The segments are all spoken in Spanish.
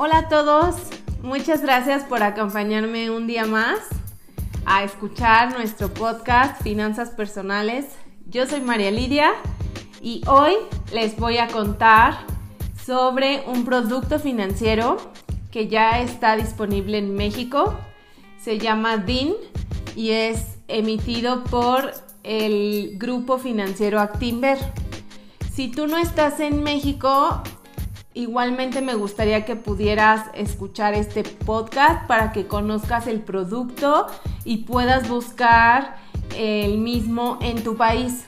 Hola a todos, muchas gracias por acompañarme un día más a escuchar nuestro podcast Finanzas Personales. Yo soy María Lidia y hoy les voy a contar sobre un producto financiero que ya está disponible en México. Se llama DIN y es emitido por el grupo financiero Actinver. Si tú no estás en México, Igualmente me gustaría que pudieras escuchar este podcast para que conozcas el producto y puedas buscar el mismo en tu país.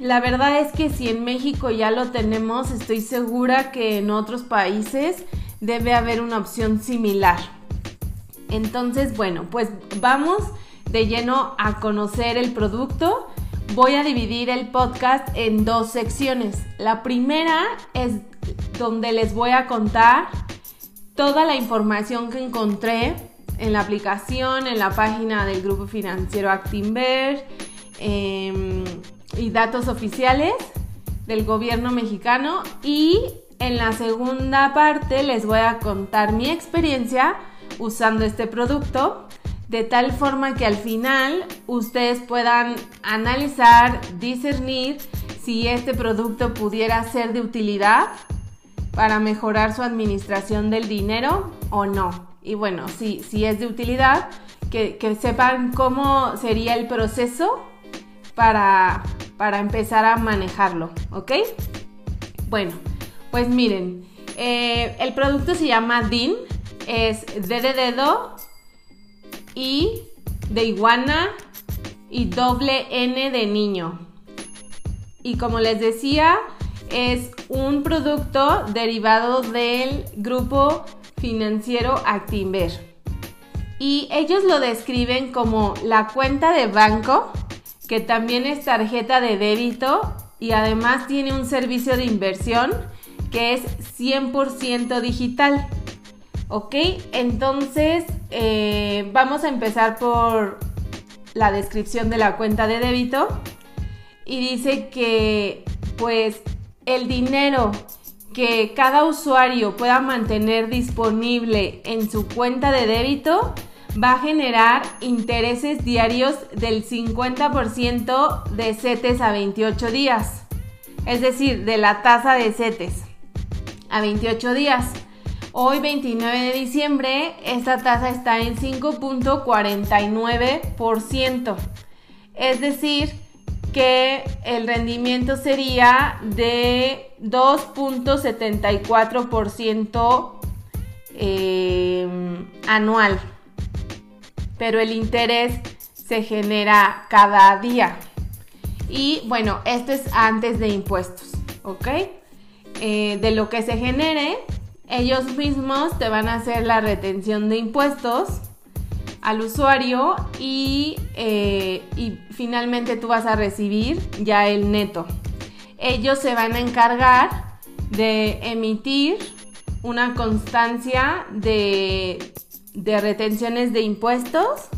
La verdad es que si en México ya lo tenemos, estoy segura que en otros países debe haber una opción similar. Entonces, bueno, pues vamos de lleno a conocer el producto. Voy a dividir el podcast en dos secciones. La primera es donde les voy a contar toda la información que encontré en la aplicación, en la página del grupo financiero Actinver em, y datos oficiales del gobierno mexicano. Y en la segunda parte les voy a contar mi experiencia usando este producto de tal forma que al final ustedes puedan analizar, discernir si este producto pudiera ser de utilidad para mejorar su administración del dinero o no. Y bueno, si, si es de utilidad, que, sepan cómo sería el proceso para, para empezar a manejarlo, ¿ok? Bueno, pues miren, eh, el producto se llama DIN, es D de dedo, I de iguana y doble N de niño. Y como les decía, es un producto derivado del grupo financiero Actinver. Y ellos lo describen como la cuenta de banco, que también es tarjeta de débito y además tiene un servicio de inversión que es 100% digital. ¿Ok? Entonces eh, vamos a empezar por la descripción de la cuenta de débito. Y dice que pues el dinero que cada usuario pueda mantener disponible en su cuenta de débito va a generar intereses diarios del 50% de CETES a 28 días. Es decir, de la tasa de CETES a 28 días. Hoy 29 de diciembre esta tasa está en 5.49%. Es decir, que el rendimiento sería de 2.74% eh, anual, pero el interés se genera cada día. Y bueno, esto es antes de impuestos, ¿ok? Eh, de lo que se genere, ellos mismos te van a hacer la retención de impuestos al usuario eh, y, finalmente tú vas a recibir ya el neto. Ellos se van a encargar de emitir una constancia de, de retenciones de impuestos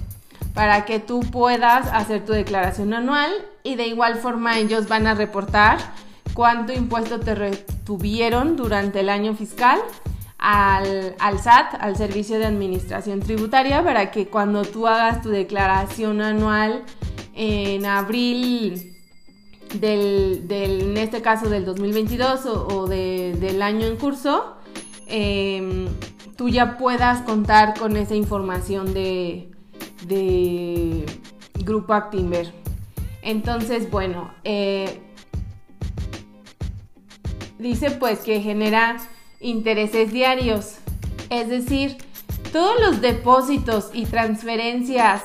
para que tú puedas hacer tu declaración anual y de igual forma ellos van a reportar cuánto impuesto te retuvieron durante el año fiscal al, SAT, al Servicio de Administración Tributaria, para que cuando tú hagas tu declaración anual en abril del, en este caso del 2022 o, del año en curso, em, tú ya puedas contar con esa información de, de Grupo Actimber. Entonces, bueno, eh, dice pues que genera intereses diarios. Es decir, todos los depósitos y transferencias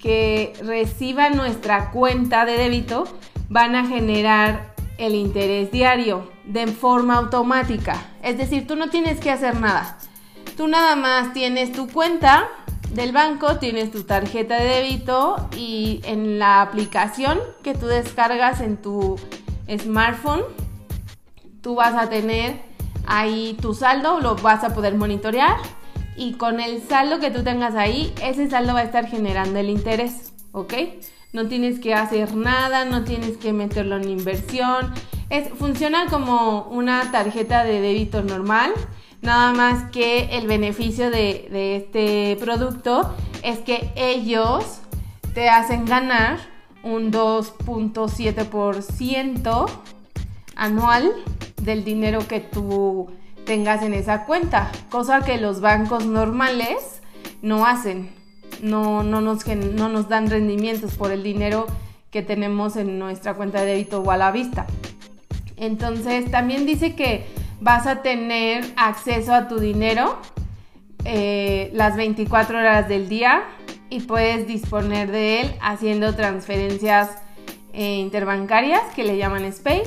que reciba nuestra cuenta de débito van a generar el interés diario de forma automática. Es decir, tú no tienes que hacer nada. Tú nada más tienes tu cuenta del banco, tienes tu tarjeta de débito y en la aplicación que tú descargas en tu smartphone, tú vas a tener ahí tu saldo, lo vas a poder monitorear y con el saldo que tú tengas ahí, ese saldo va a estar generando el interés, ¿ok? No tienes que hacer nada, no tienes que meterlo en inversión. Es, funciona como una tarjeta de débito normal, Nada más que el beneficio de, de este producto es que ellos te hacen ganar un 2.7% anual del dinero que tú tengas en esa cuenta, cosa que los bancos normales no hacen, no, no, nos, no nos dan rendimientos por el dinero que tenemos en nuestra cuenta de débito o a la vista. Entonces también dice que vas a tener acceso a tu dinero eh, las 24 horas del día y puedes disponer de él haciendo transferencias eh, interbancarias que le llaman SPAY.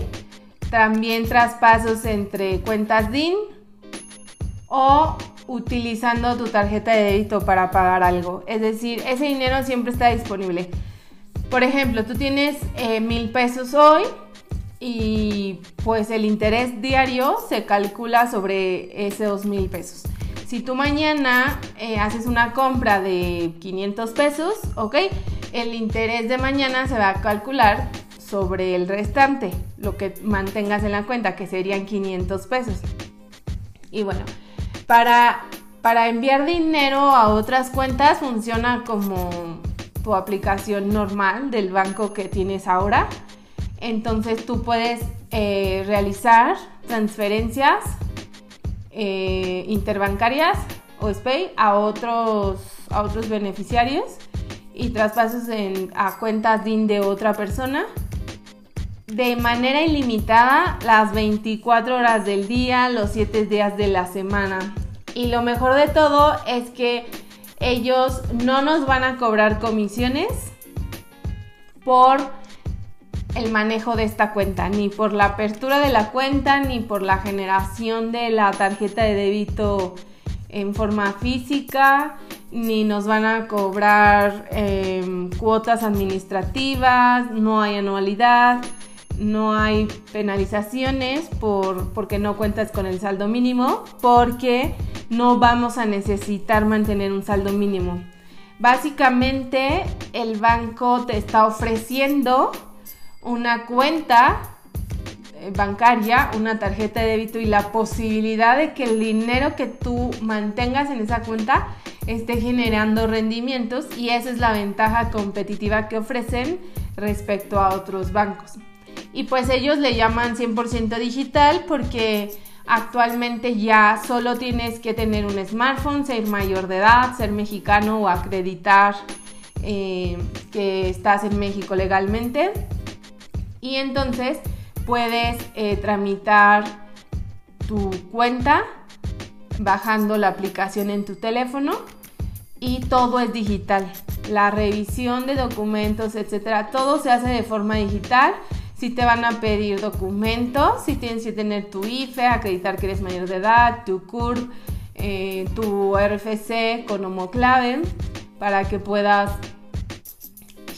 También traspasos entre cuentas DIN o utilizando tu tarjeta de débito para pagar algo. Es decir, ese dinero siempre está disponible. Por ejemplo, tú tienes eh, mil pesos hoy y pues el interés diario se calcula sobre esos mil pesos. Si tú mañana eh, haces una compra de 500 pesos, ok, el interés de mañana se va a calcular sobre el restante, lo que mantengas en la cuenta, que serían 500 pesos. Y bueno, para, para enviar dinero a otras cuentas funciona como tu aplicación normal del banco que tienes ahora. Entonces tú puedes eh, realizar transferencias eh, interbancarias o SPAY a otros, a otros beneficiarios y traspasos a cuentas DIN de otra persona de manera ilimitada las 24 horas del día, los 7 días de la semana. Y lo mejor de todo es que ellos no nos van a cobrar comisiones por el manejo de esta cuenta, ni por la apertura de la cuenta, ni por la generación de la tarjeta de débito en forma física, ni nos van a cobrar em, cuotas administrativas, no hay anualidad, no hay penalizaciones por, porque no cuentas con el saldo mínimo, porque no vamos a necesitar mantener un saldo mínimo. Básicamente el banco te está ofreciendo una cuenta eh, bancaria, una tarjeta de débito y la posibilidad de que el dinero que tú mantengas en esa cuenta esté generando rendimientos y esa es la ventaja competitiva que ofrecen respecto a otros bancos. Y pues ellos le llaman 100% digital porque Actualmente ya solo tienes que tener un smartphone, ser mayor de edad, ser mexicano o acreditar eh, que estás en México legalmente. Y entonces puedes eh, tramitar tu cuenta bajando la aplicación en tu teléfono y todo es digital. La revisión de documentos, etcétera, todo se hace de forma digital si te van a pedir documentos, si tienes que tener tu IFE, acreditar que eres mayor de edad, tu CURP, eh, tu RFC con homoclave para que puedas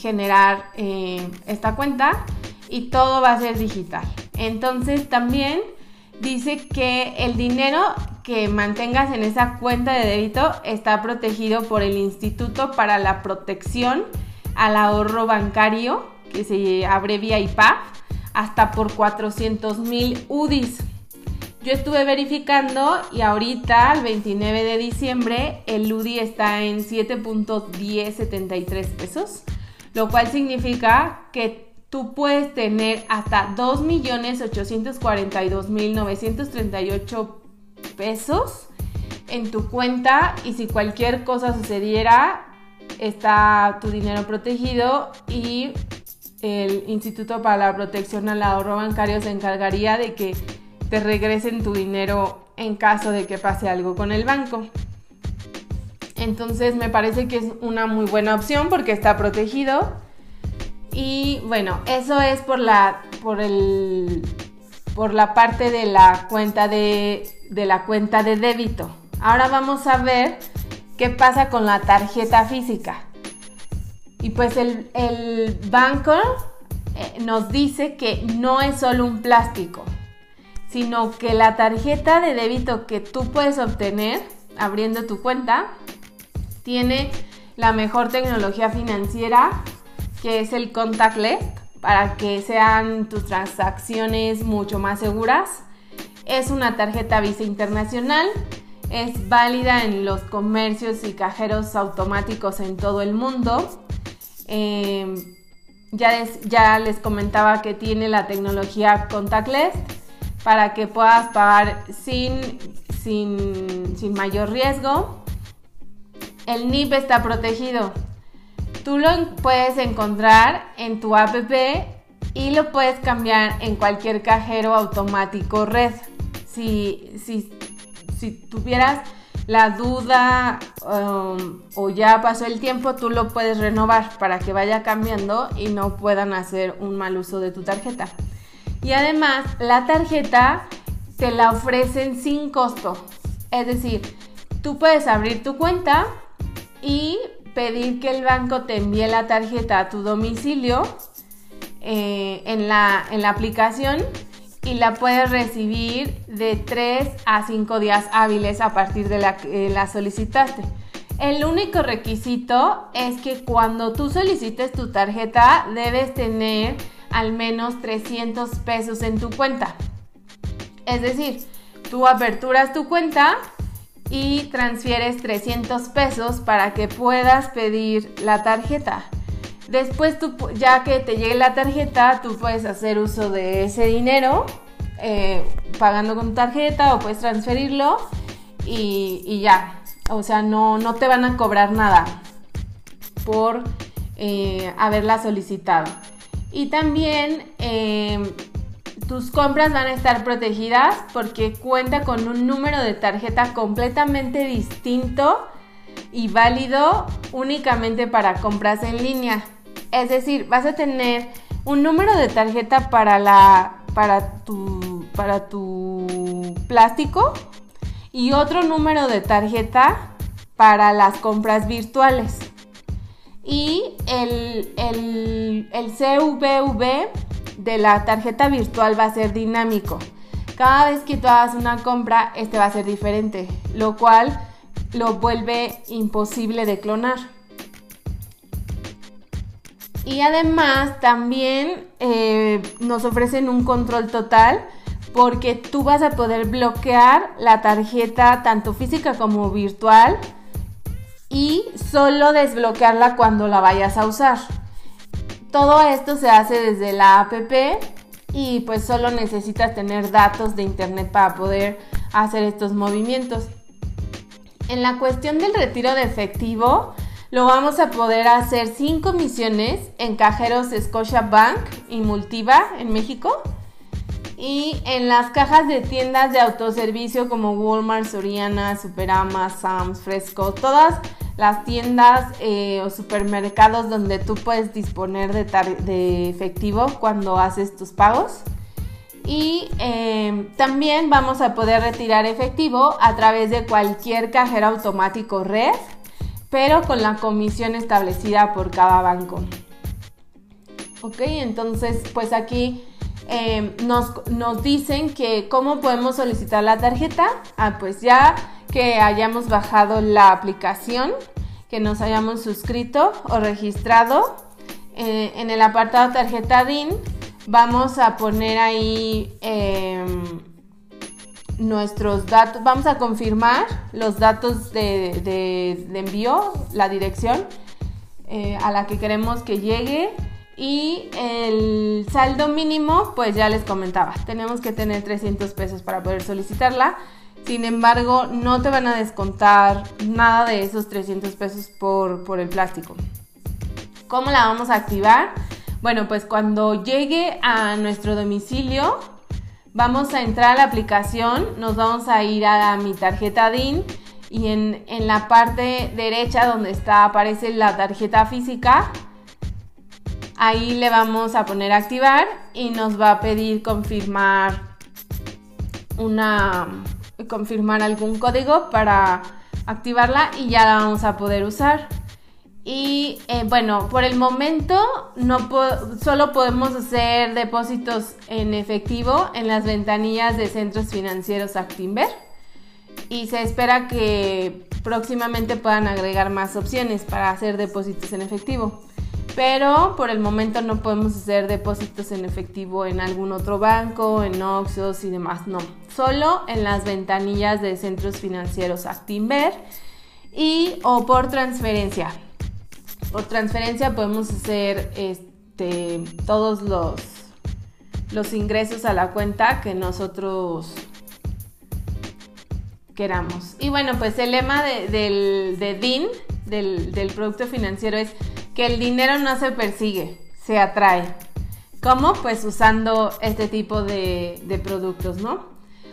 generar eh, esta cuenta y todo va a ser digital. Entonces también dice que el dinero que mantengas en esa cuenta de débito está protegido por el Instituto para la Protección al Ahorro Bancario, que se abrevia IPAF, hasta por 400 mil UDIs. Yo estuve verificando y ahorita, el 29 de diciembre, el UDI está en 7.1073 pesos, lo cual significa que tú puedes tener hasta 2.842.938 pesos en tu cuenta y si cualquier cosa sucediera, está tu dinero protegido y el Instituto para la Protección al Ahorro Bancario se encargaría de que te regresen tu dinero en caso de que pase algo con el banco. Entonces me parece que es una muy buena opción porque está protegido. Y bueno, eso es por la, por el, por la parte de la cuenta de, de la cuenta de débito. Ahora vamos a ver qué pasa con la tarjeta física. Y pues el, banco eh, nos dice que no es solo un plástico, sino que la tarjeta de débito que tú puedes obtener abriendo tu cuenta tiene la mejor tecnología financiera que es el contactless para que sean tus transacciones mucho más seguras. Es una tarjeta Visa Internacional. Es válida en los comercios y cajeros automáticos en todo el mundo. Em, ya, ya les comentaba que tiene la tecnología contactless para que puedas pagar sin, sin, sin mayor riesgo. El NIP está protegido. Tú lo puedes encontrar en tu app y lo puedes cambiar en cualquier cajero automático red. Si, si, si tuvieras la duda um, o ya pasó el tiempo, tú lo puedes renovar para que vaya cambiando y no puedan hacer un mal uso de tu tarjeta. Y además, la tarjeta te la ofrecen sin costo. Es decir, tú puedes abrir tu cuenta y pedir que el banco te envíe la tarjeta a tu domicilio eh, en, la, en, la, aplicación y la puedes recibir de 3 a 5 días hábiles a partir de la que la solicitaste. El único requisito es que cuando tú solicites tu tarjeta debes tener al menos 300 pesos en tu cuenta. Es decir, tú aperturas tu cuenta y transfieres 300 pesos para que puedas pedir la tarjeta. Después, ya que te llegue la tarjeta, tú puedes hacer uso de ese dinero eh, pagando con tarjeta o puedes transferirlo y, ya. O sea, no, no, te van a cobrar nada por eh, haberla solicitado. Y también em, tus compras van a estar protegidas porque cuenta con un número de tarjeta completamente distinto y válido únicamente para compras en línea. Es decir, vas a tener un número de tarjeta para, la, para, tu, para tu plástico y otro número de tarjeta para las compras virtuales y el, CVV de la tarjeta virtual va a ser dinámico. Cada vez que tú hagas una compra, este va a ser diferente, lo cual lo vuelve imposible de clonar. Y además también eh, nos ofrecen un control total porque tú vas a poder bloquear la tarjeta tanto física como virtual y solo desbloquearla cuando la vayas a usar. Todo esto se hace desde la app y pues solo necesitas tener datos de internet para poder hacer estos movimientos. En la cuestión del retiro de efectivo, lo vamos a poder hacer sin comisiones en cajeros Bank y Multiva en México y en las cajas de tiendas de autoservicio como Walmart, Soriana, Superama, Sam's, Fresco, todas las tiendas eh, o supermercados donde tú puedes disponer de, efectivo cuando haces tus pagos. Y em, también vamos a poder retirar efectivo a través de cualquier cajero automático red, pero con la comisión establecida por cada banco. Ok, entonces pues aquí em, nos, nos dicen que cómo podemos solicitar la tarjeta. Ah, pues ya que hayamos bajado la aplicación, que nos hayamos suscrito o registrado. Eh, en el apartado tarjeta DIN vamos a poner ahí em, nuestros datos, vamos a confirmar los datos de, envío, la dirección eh, a la que queremos que llegue y el saldo mínimo, pues ya les comentaba, tenemos que tener 300 pesos para poder solicitarla. Sin embargo, no te van a descontar nada de esos 300 pesos por, el plástico. ¿Cómo la vamos a activar? Bueno, pues cuando llegue a nuestro domicilio, vamos a entrar a la aplicación, nos vamos a ir a mi tarjeta DIN y en, en la parte derecha donde está aparece la tarjeta física, ahí le vamos a poner activar y nos va a pedir confirmar una confirmar algún código para activarla y ya la vamos a poder usar. Y eh, bueno, por el momento no solo podemos hacer depósitos en efectivo en las ventanillas de centros financieros Actinver y se espera que próximamente puedan agregar más opciones para hacer depósitos en efectivo. pero por el momento no podemos hacer depósitos en efectivo en algún otro banco, en Oxos y demás, no. Solo en las ventanillas de centros financieros Actinver y o por transferencia. Por transferencia podemos hacer este, todos los, los ingresos a la cuenta que nosotros queramos. Y bueno, pues el lema del, de DIN, del, del producto financiero, es que el dinero no se persigue, se atrae. ¿Cómo? Pues usando este tipo de, productos, ¿no?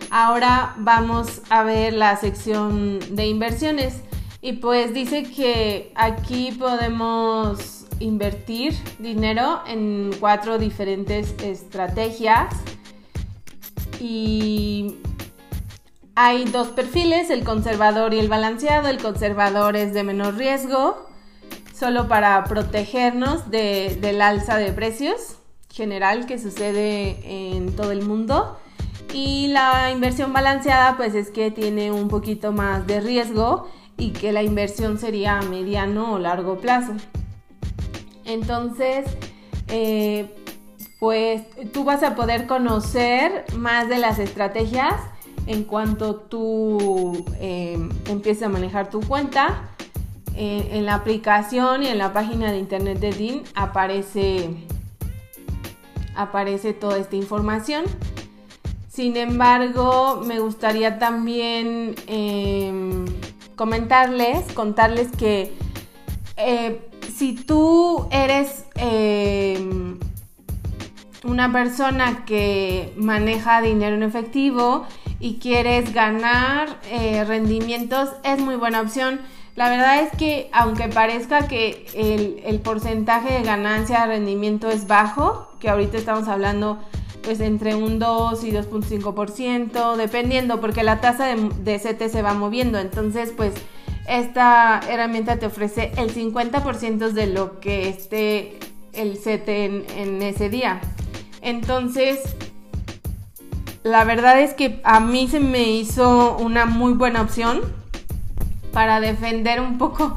Ahora vamos a ver la sección de inversiones. Y pues dice que aquí podemos invertir dinero en cuatro diferentes estrategias. Y hay dos perfiles, el conservador y el balanceado. El conservador es de menor riesgo solo para protegernos del alza de precios general que sucede en todo el mundo. Y la inversión balanceada pues es que tiene un poquito más de riesgo y que la inversión sería a mediano o largo plazo. Entonces, eh, pues tú vas a poder conocer más de las estrategias en cuanto tú eh, empieces a manejar tu cuenta en, la aplicación y en la página de internet de DIN aparece, aparece toda esta información. Sin embargo, me gustaría también em, comentarles, contarles que eh, si tú eres em, una persona que maneja dinero en efectivo y quieres ganar eh, rendimientos, es muy buena opción. La verdad es que aunque parezca que el, porcentaje de ganancia de rendimiento es bajo, que ahorita estamos hablando pues entre un 2 y 2.5%, dependiendo, porque la tasa de, de CT se va moviendo. Entonces, pues esta herramienta te ofrece el 50% de lo que esté el CT en, en ese día. Entonces, la verdad es que a mí se me hizo una muy buena opción para defender un poco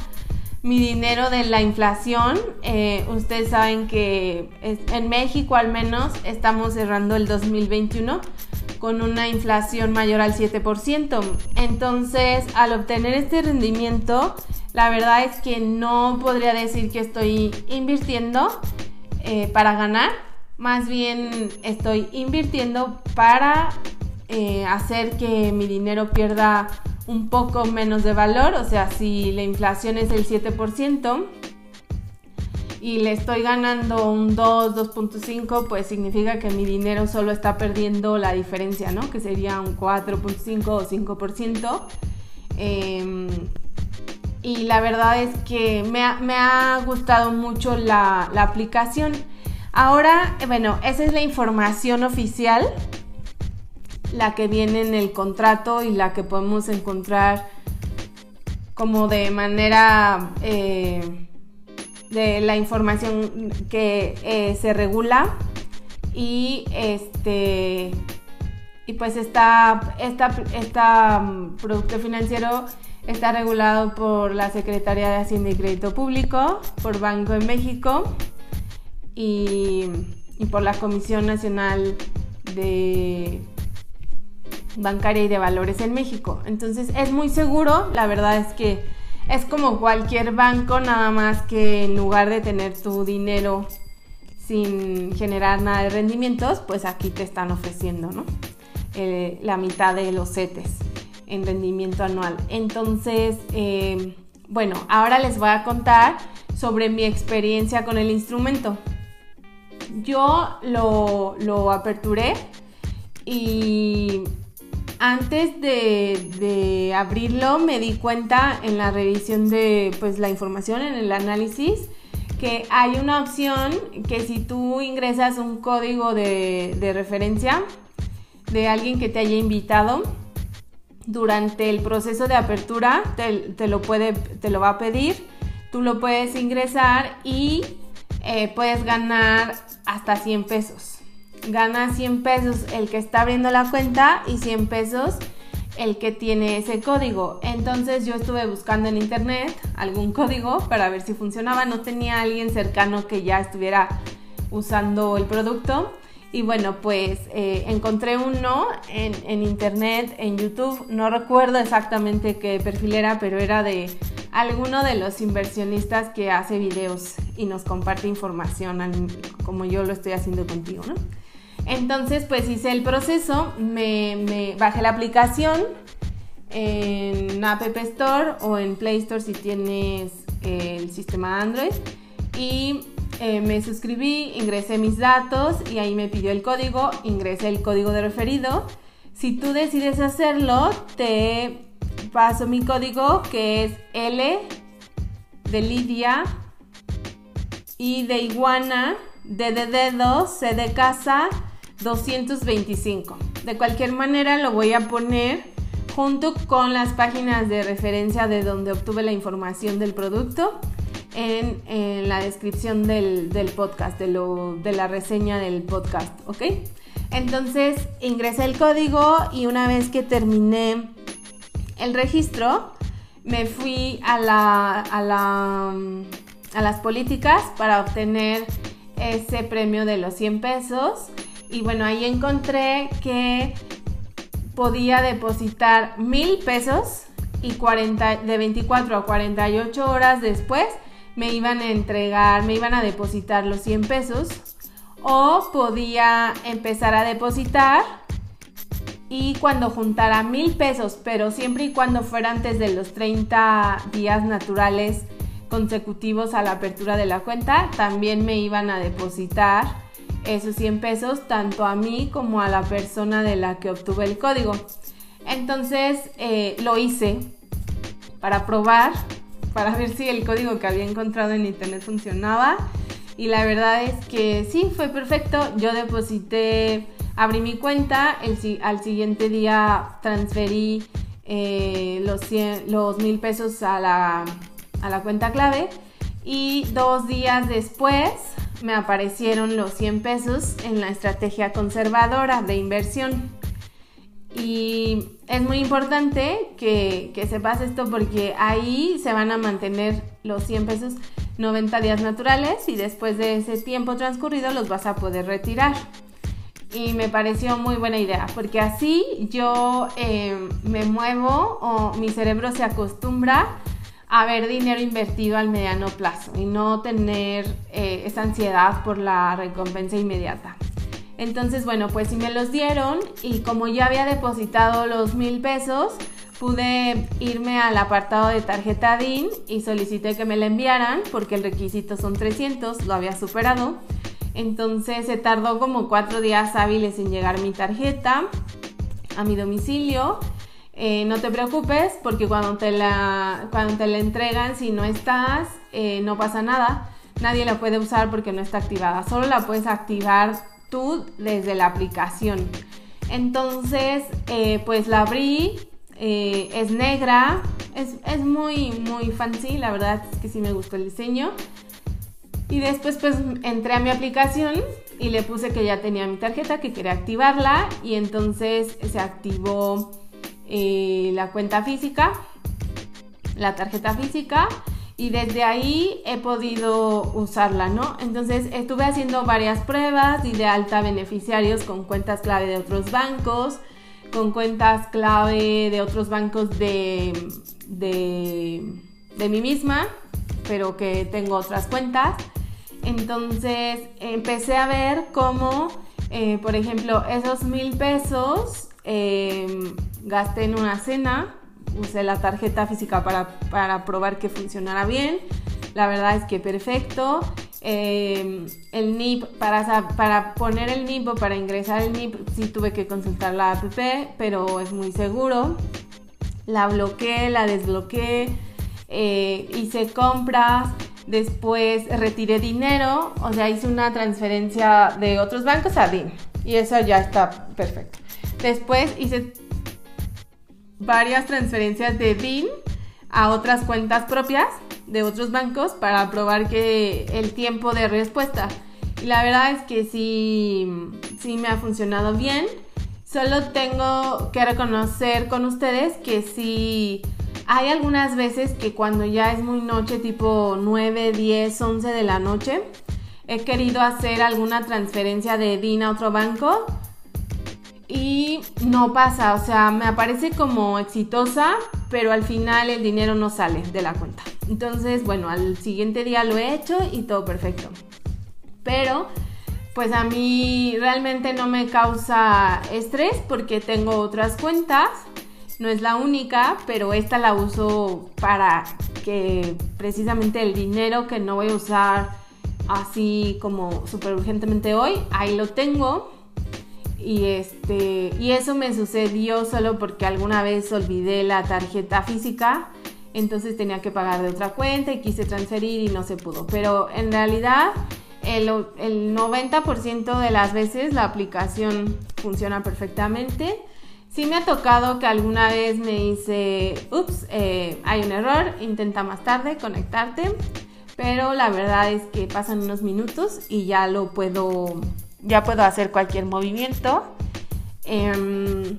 mi dinero de la inflación. Eh, ustedes saben que en México al menos estamos cerrando el 2021 con una inflación mayor al 7%. Entonces, al obtener este rendimiento, la verdad es que no podría decir que estoy invirtiendo eh, para ganar. Más bien estoy invirtiendo para eh, hacer que mi dinero pierda un poco menos de valor, o sea, si la inflación es el 7% y le estoy ganando un 2, 2.5, pues significa que mi dinero solo está perdiendo la diferencia, ¿no? Que sería un 4.5 o 5%. Em, y la verdad es que me ha, gustado mucho la, la aplicación. Ahora, bueno, esa es la información oficial la que viene en el contrato y la que podemos encontrar como de manera eh, de la información que eh, se regula y este y pues esta, esta, mm, producto financiero está regulado por la Secretaría de Hacienda y Crédito Público, por Banco de México y por la Comisión Nacional de bancaria y de valores en México. Entonces es muy seguro, la verdad es que es como cualquier banco, nada más que en lugar de tener tu dinero sin generar nada de rendimientos, pues aquí te están ofreciendo ¿no? Eh, la mitad de los CETES en rendimiento anual. Entonces, eh, bueno, ahora les voy a contar sobre mi experiencia con el instrumento. Yo lo, lo aperturé y antes de, abrirlo me di cuenta en la revisión de pues, la información, en el análisis, que hay una opción que si tú ingresas un código de, referencia de alguien que te haya invitado, durante el proceso de apertura te, lo, puede, te lo va a pedir, tú lo puedes ingresar y eh, puedes ganar hasta 100 pesos gana 100 pesos el que está abriendo la cuenta y 100 pesos el que tiene ese código. Entonces yo estuve buscando en internet algún código para ver si funcionaba. No tenía alguien cercano que ya estuviera usando el producto. Y bueno, pues eh, encontré uno en, en, internet, en YouTube. No recuerdo exactamente qué perfil era, pero era de alguno de los inversionistas que hace videos y nos comparte información como yo lo estoy haciendo contigo, ¿no? Entonces, pues hice el proceso, me, bajé la aplicación en App Store o en Play Store si tienes el sistema Android y eh, me suscribí, ingresé mis datos y ahí me pidió el código, ingresé el código de referido. Si tú decides hacerlo, te paso mi código que es L de Lidia y de iguana, D de dedo, C de casa, 225. De cualquier manera lo voy a poner junto con las páginas de referencia de donde obtuve la información del producto en, la descripción del, podcast, de, lo, de la reseña del podcast, ¿ok? Entonces ingresé el código y una vez que terminé el registro, me fui a, la, a, la, a las políticas para obtener ese premio de los 100 pesos y bueno, ahí encontré que podía depositar mil pesos y 40, de 24 a 48 horas después me iban a entregar, me iban a depositar los 100 pesos o podía empezar a depositar y cuando juntara mil pesos, pero siempre y cuando fuera antes de los 30 días naturales consecutivos a la apertura de la cuenta, también me iban a depositar esos 100 pesos tanto a mí como a la persona de la que obtuve el código. Entonces eh, lo hice para probar, para ver si el código que había encontrado en internet funcionaba. Y la verdad es que sí, fue perfecto. Yo deposité, abrí mi cuenta, al siguiente día transferí eh, los, 100, los mil pesos a la cuenta clave y dos días después me aparecieron los 100 pesos en la estrategia conservadora de inversión. Y es muy importante que, que, sepas esto porque ahí se van a mantener los 100 pesos 90 días naturales y después de ese tiempo transcurrido los vas a poder retirar. Y me pareció muy buena idea porque así yo eh, me muevo o mi cerebro se acostumbra haber dinero invertido al mediano plazo y no tener eh, esa ansiedad por la recompensa inmediata. Entonces, bueno, pues si me los dieron y como ya había depositado los mil pesos, pude irme al apartado de tarjeta DIN y solicité que me la enviaran porque el requisito son 300, lo había superado. Entonces se tardó como cuatro días hábiles en llegar mi tarjeta a mi domicilio eh, no te preocupes porque cuando te, la, cuando te la entregan, si no estás, eh, no pasa nada. Nadie la puede usar porque no está activada. Solo la puedes activar tú desde la aplicación. Entonces, eh, pues la abrí. es negra. Es, es, muy, muy fancy. La verdad es que sí me gustó el diseño. Y después pues entré a mi aplicación y le puse que ya tenía mi tarjeta, que quería activarla. Y entonces se activó eh, la cuenta física, la tarjeta física y desde ahí he podido usarla, ¿no? Entonces estuve haciendo varias pruebas y de alta beneficiarios con cuentas clave de otros bancos, con cuentas clave de otros bancos de, de, mí misma, pero que tengo otras cuentas. Entonces empecé a ver cómo, eh, por ejemplo, esos mil pesos eh, gasté en una cena, usé la tarjeta física para, probar que funcionara bien. La verdad es que perfecto. Eh, el NIP, para, para poner el NIP o para ingresar el NIP, sí tuve que consultar la app, pero es muy seguro. La bloqueé, la desbloqueé, eh, hice compras, después retiré dinero, o sea, hice una transferencia de otros bancos a DIN y eso ya está perfecto. Después hice varias transferencias de DIN a otras cuentas propias de otros bancos para probar que el tiempo de respuesta. Y la verdad es que sí, sí me ha funcionado bien. Solo tengo que reconocer con ustedes que sí hay algunas veces que cuando ya es muy noche, tipo 9, 10, 11 de la noche, he querido hacer alguna transferencia de DIN a otro banco y no pasa, o sea, me aparece como exitosa, pero al final el dinero no sale de la cuenta. Entonces, bueno, al siguiente día lo he hecho y todo perfecto. Pero, pues a mí realmente no me causa estrés porque tengo otras cuentas. No es la única, pero esta la uso para que precisamente el dinero que no voy a usar así como súper urgentemente hoy, ahí lo tengo. Y, este, y eso me sucedió solo porque alguna vez olvidé la tarjeta física entonces tenía que pagar de otra cuenta y quise transferir y no se pudo. Pero en realidad el, 90% de las veces la aplicación funciona perfectamente. Sí me ha tocado que alguna vez me dice, ups, eh, hay un error, intenta más tarde conectarte, pero la verdad es que pasan unos minutos y ya lo puedo, ya puedo hacer cualquier movimiento. Em,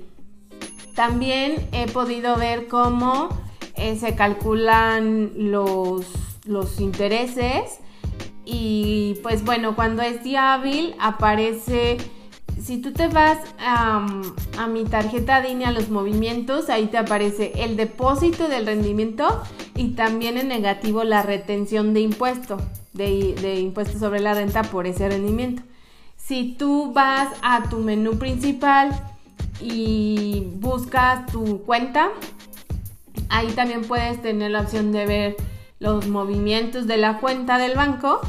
también he podido ver cómo eh, se calculan los, los intereses y pues bueno, cuando es día hábil aparece, si tú te vas a mi tarjeta DINE a los movimientos, ahí te aparece el depósito del rendimiento y también en negativo la retención de impuesto, de, de impuesto sobre la renta por ese rendimiento. Si tú vas a tu menú principal y buscas tu cuenta, Ahí también puedes tener la opción de ver los movimientos de la cuenta del banco,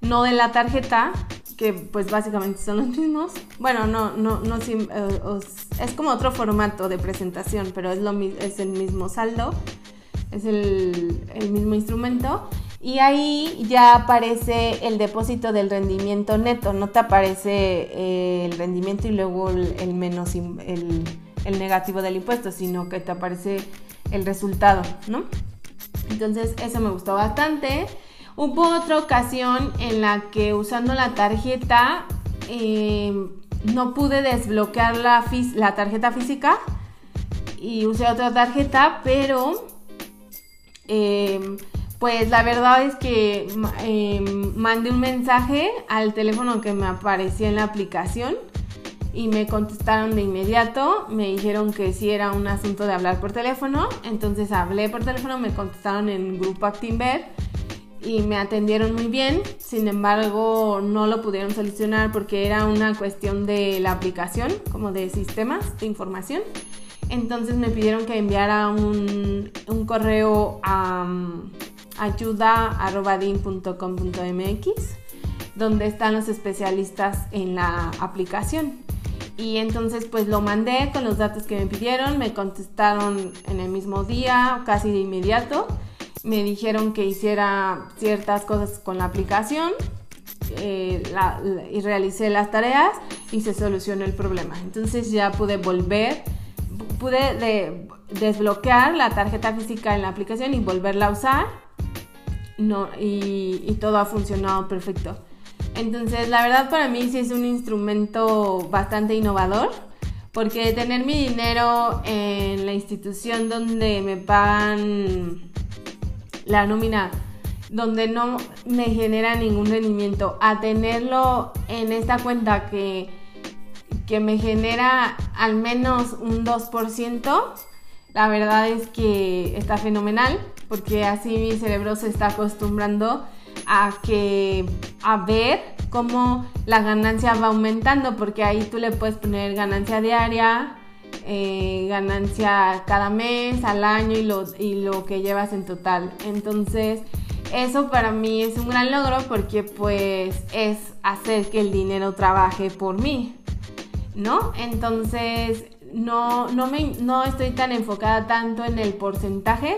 no de la tarjeta, que pues básicamente son los mismos. Bueno, no, no, no, eh, es como otro formato de presentación, pero es, lo, es el mismo saldo, es el, mismo instrumento. Y ahí ya aparece el depósito del rendimiento neto, no te aparece eh, el rendimiento y luego el, menos el, negativo del impuesto, sino que te aparece el resultado, ¿no? Entonces eso me gustó bastante. Hubo otra ocasión en la que usando la tarjeta eh, no pude desbloquear la, la, tarjeta física y usé otra tarjeta, pero eh, pues la verdad es que eh, mandé un mensaje al teléfono que me aparecía en la aplicación y me contestaron de inmediato, me dijeron que sí era un asunto de hablar por teléfono, entonces hablé por teléfono, me contestaron en grupo Actinver y me atendieron muy bien, sin embargo no lo pudieron solucionar porque era una cuestión de la aplicación, como de sistemas de información. Entonces me pidieron que enviara un, correo a ayuda.din.com.mx donde están los especialistas en la aplicación. Y entonces pues lo mandé con los datos que me pidieron, me contestaron en el mismo día, casi de inmediato. Me dijeron que hiciera ciertas cosas con la aplicación eh, y realicé las tareas y se solucionó el problema. Entonces ya pude volver, pude desbloquear la tarjeta física en la aplicación y volverla a usar. No, y todo ha funcionado perfecto. Entonces, la verdad para mí sí es un instrumento bastante innovador, porque tener mi dinero en la institución donde me pagan la nómina, donde no me genera ningún rendimiento, a tenerlo en esta cuenta que, que me genera al menos un 2%, la verdad es que está fenomenal, porque así mi cerebro se está acostumbrando a que a ver cómo la ganancia va aumentando, porque ahí tú le puedes poner ganancia diaria, eh, ganancia cada mes, al año y lo, y lo que llevas en total. Entonces, eso para mí es un gran logro porque pues es hacer que el dinero trabaje por mí, ¿no? Entonces, no, no, me, no estoy tan enfocada tanto en el porcentaje,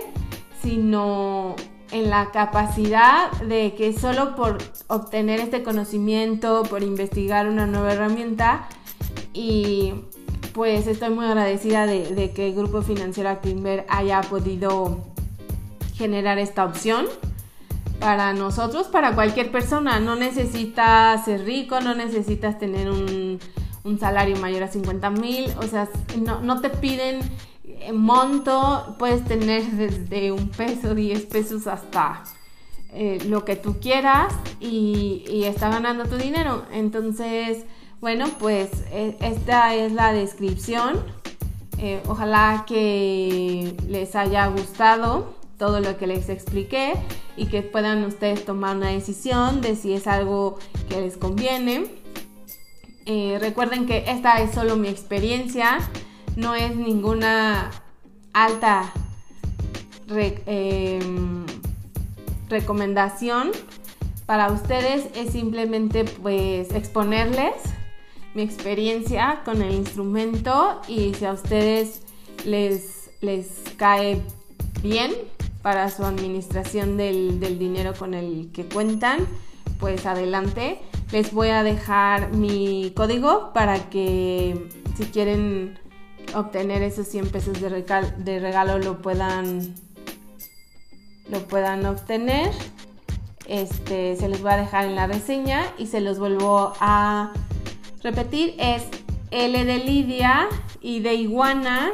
sino en la capacidad de que solo por obtener este conocimiento, por investigar una nueva herramienta y pues estoy muy agradecida de, que el Grupo Financiero Actinver haya podido generar esta opción para nosotros, para cualquier persona. No necesitas ser rico, no necesitas tener un, un salario mayor a 50 mil, o sea, no, no te piden monto, puedes tener desde un peso, 10 pesos hasta eh, lo que tú quieras y, está ganando tu dinero. Entonces, bueno, pues e, esta es la descripción. Eh, ojalá que les haya gustado todo lo que les expliqué y que puedan ustedes tomar una decisión de si es algo que les conviene. Eh, recuerden que esta es solo mi experiencia, no es ninguna alta em, recomendación para ustedes, es simplemente pues exponerles mi experiencia con el instrumento y si a ustedes les, les cae bien para su administración del, del dinero con el que cuentan, pues adelante. Les voy a dejar mi código para que si quieren obtener esos 100 pesos de, regalo lo puedan lo puedan obtener. Este se los voy a dejar en la reseña y se los vuelvo a repetir. Es L de Lidia y de iguana,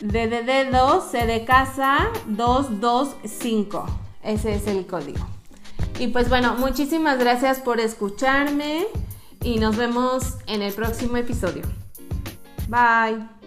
D de dedo, C de casa, 225. Ese es el código. Y pues bueno, muchísimas gracias por escucharme y nos vemos en el próximo episodio. Bye.